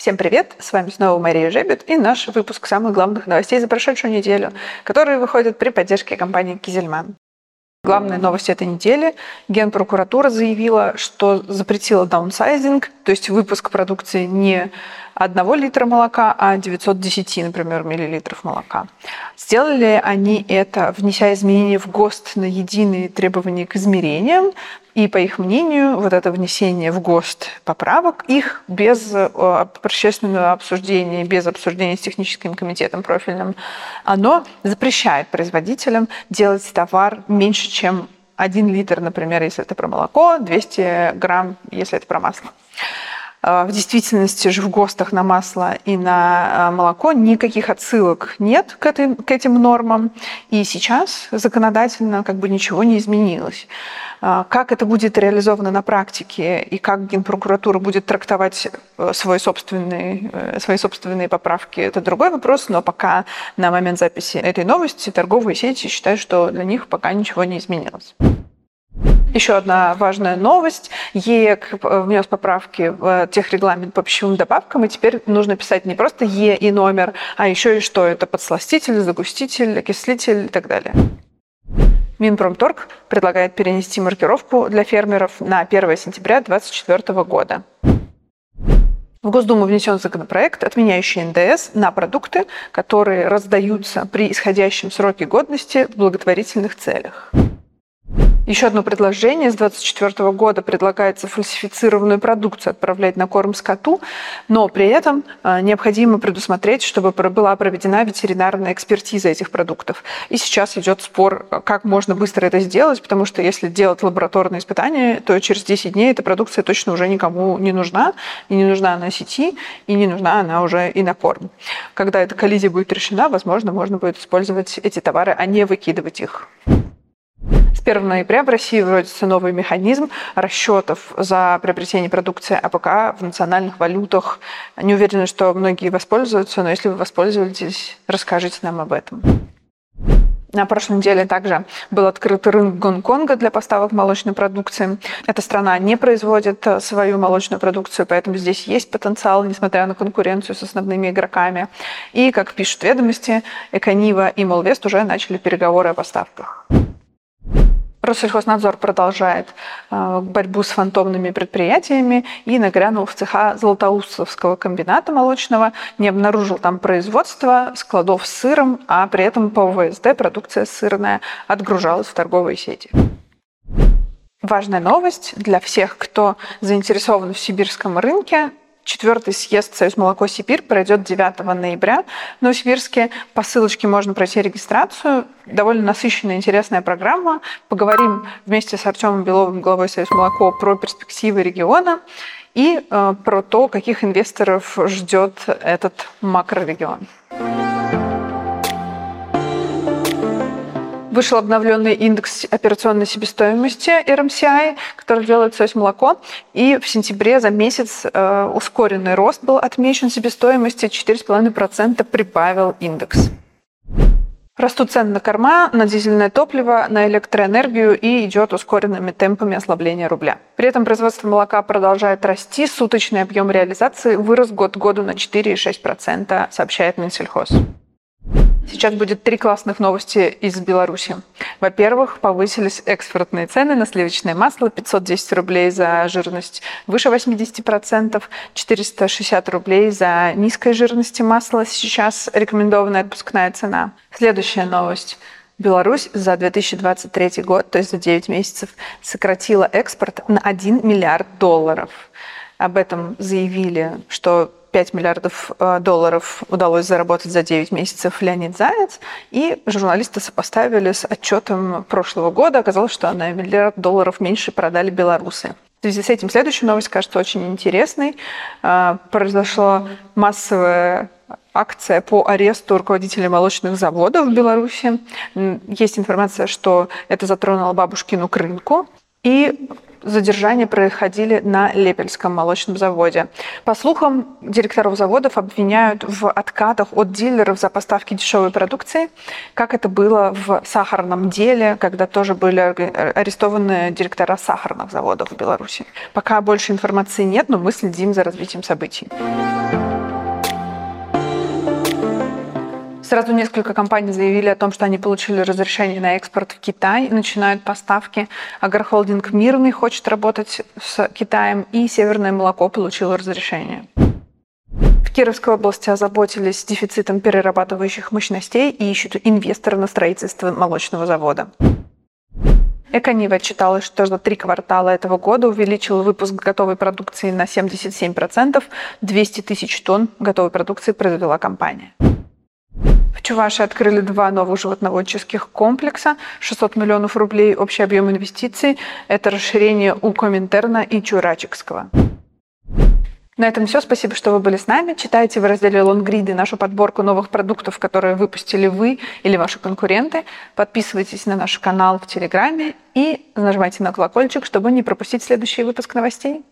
Всем привет! С вами снова Мария Жебет и наш выпуск самых главных новостей за прошедшую неделю, которые выходят при поддержке компании Кизельман. Главная новость этой недели. Генпрокуратура заявила, что запретила даунсайзинг, то есть выпуск продукции не 1 литра молока, а 910, например, миллилитров молока. Сделали они это, внеся изменения в ГОСТ на единые требования к измерениям, и, по их мнению, вот это внесение в ГОСТ поправок, их без э, общественного обсуждения, без обсуждения с техническим комитетом профильным, оно запрещает производителям делать товар меньше, чем 1 литр, например, если это про молоко, 200 грамм, если это про масло. Э, в действительности же в ГОСТах на масло и на э, молоко никаких отсылок нет к, этой, к этим нормам. И сейчас законодательно как бы ничего не изменилось. Э, как это будет реализовано на практике и как Генпрокуратура будет трактовать свой собственный, свои собственные поправки, это другой вопрос. Но пока на момент записи этой новости торговые сети считают, что для них пока ничего не изменилось. Еще одна важная новость. ЕЭК внес поправки в техрегламент по пищевым добавкам, и теперь нужно писать не просто Е и номер, а еще и что это подсластитель, загуститель, окислитель и так далее. Минпромторг предлагает перенести маркировку для фермеров на 1 сентября 2024 года. В Госдуму внесен законопроект, отменяющий НДС на продукты, которые раздаются при исходящем сроке годности в благотворительных целях. Еще одно предложение. С 2024 года предлагается фальсифицированную продукцию отправлять на корм скоту, но при этом а, необходимо предусмотреть, чтобы была проведена ветеринарная экспертиза этих продуктов. И сейчас идет спор, как можно быстро это сделать, потому что если делать лабораторные испытания, то через 10 дней эта продукция точно уже никому не нужна, и не нужна она сети, и не нужна она уже и на корм. Когда эта коллизия будет решена, возможно, можно будет использовать эти товары, а не выкидывать их. С 1 ноября в России вводится новый механизм расчетов за приобретение продукции АПК в национальных валютах. Не уверена, что многие воспользуются, но если вы воспользуетесь, расскажите нам об этом. На прошлой неделе также был открыт рынок Гонконга для поставок молочной продукции. Эта страна не производит свою молочную продукцию, поэтому здесь есть потенциал, несмотря на конкуренцию с основными игроками. И, как пишут ведомости, Эконива и Молвест уже начали переговоры о поставках. Россельхознадзор продолжает э, борьбу с фантомными предприятиями и нагрянул в цеха Златоустовского комбината молочного, не обнаружил там производства складов с сыром, а при этом по ВСД продукция сырная отгружалась в торговые сети. Важная новость для всех, кто заинтересован в сибирском рынке. Четвертый съезд «Союз молоко Сибирь» пройдет 9 ноября в Новосибирске. По ссылочке можно пройти регистрацию. Довольно насыщенная, интересная программа. Поговорим вместе с Артемом Беловым, главой «Союз молоко», про перспективы региона и э, про то, каких инвесторов ждет этот макрорегион. Вышел обновленный индекс операционной себестоимости RMCI, который делает союз молоко. И в сентябре за месяц э, ускоренный рост был отмечен себестоимости. 4,5% прибавил индекс. Растут цены на корма, на дизельное топливо, на электроэнергию и идет ускоренными темпами ослабления рубля. При этом производство молока продолжает расти, суточный объем реализации вырос год году на 4,6%, сообщает Минсельхоз. Сейчас будет три классных новости из Беларуси. Во-первых, повысились экспортные цены на сливочное масло. 510 рублей за жирность выше 80%, 460 рублей за низкой жирности масла. Сейчас рекомендованная отпускная цена. Следующая новость. Беларусь за 2023 год, то есть за 9 месяцев, сократила экспорт на 1 миллиард долларов. Об этом заявили, что 5 миллиардов э, долларов удалось заработать за 9 месяцев Леонид Заяц, и журналисты сопоставили с отчетом прошлого года. Оказалось, что на миллиард долларов меньше продали белорусы. В связи с этим следующая новость кажется очень интересной. Э, произошла массовая акция по аресту руководителей молочных заводов в Беларуси. Есть информация, что это затронуло бабушкину крынку. И задержания происходили на Лепельском молочном заводе. По слухам, директоров заводов обвиняют в откатах от дилеров за поставки дешевой продукции, как это было в сахарном деле, когда тоже были арестованы директора сахарных заводов в Беларуси. Пока больше информации нет, но мы следим за развитием событий. Сразу несколько компаний заявили о том, что они получили разрешение на экспорт в Китай начинают поставки. Агрохолдинг «Мирный» хочет работать с Китаем, и «Северное молоко» получило разрешение. В Кировской области озаботились дефицитом перерабатывающих мощностей и ищут инвестора на строительство молочного завода. Эконива отчиталась, что за три квартала этого года увеличил выпуск готовой продукции на 77%, 200 тысяч тонн готовой продукции произвела компания. В Чувашии открыли два новых животноводческих комплекса, 600 миллионов рублей общий объем инвестиций. Это расширение у Коминтерна и Чурачекского. На этом все. Спасибо, что вы были с нами. Читайте в разделе «Лонгриды» нашу подборку новых продуктов, которые выпустили вы или ваши конкуренты. Подписывайтесь на наш канал в Телеграме и нажимайте на колокольчик, чтобы не пропустить следующий выпуск новостей.